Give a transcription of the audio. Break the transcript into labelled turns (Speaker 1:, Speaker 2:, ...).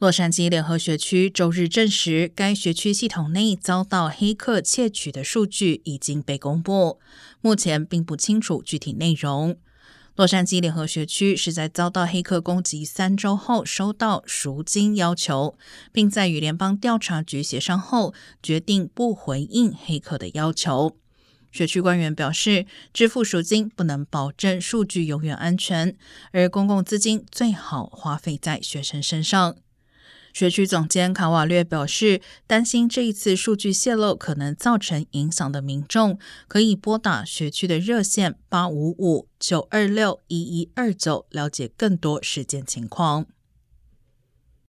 Speaker 1: 洛杉矶联合学区周日证实，该学区系统内遭到黑客窃取的数据已经被公布，目前并不清楚具体内容。洛杉矶联合学区是在遭到黑客攻击三周后收到赎金要求，并在与联邦调查局协商后决定不回应黑客的要求。学区官员表示，支付赎金不能保证数据永远安全，而公共资金最好花费在学生身上。学区总监卡瓦略表示，担心这一次数据泄露可能造成影响的民众，可以拨打学区的热线八五五九二六一一二九，了解更多事件情况。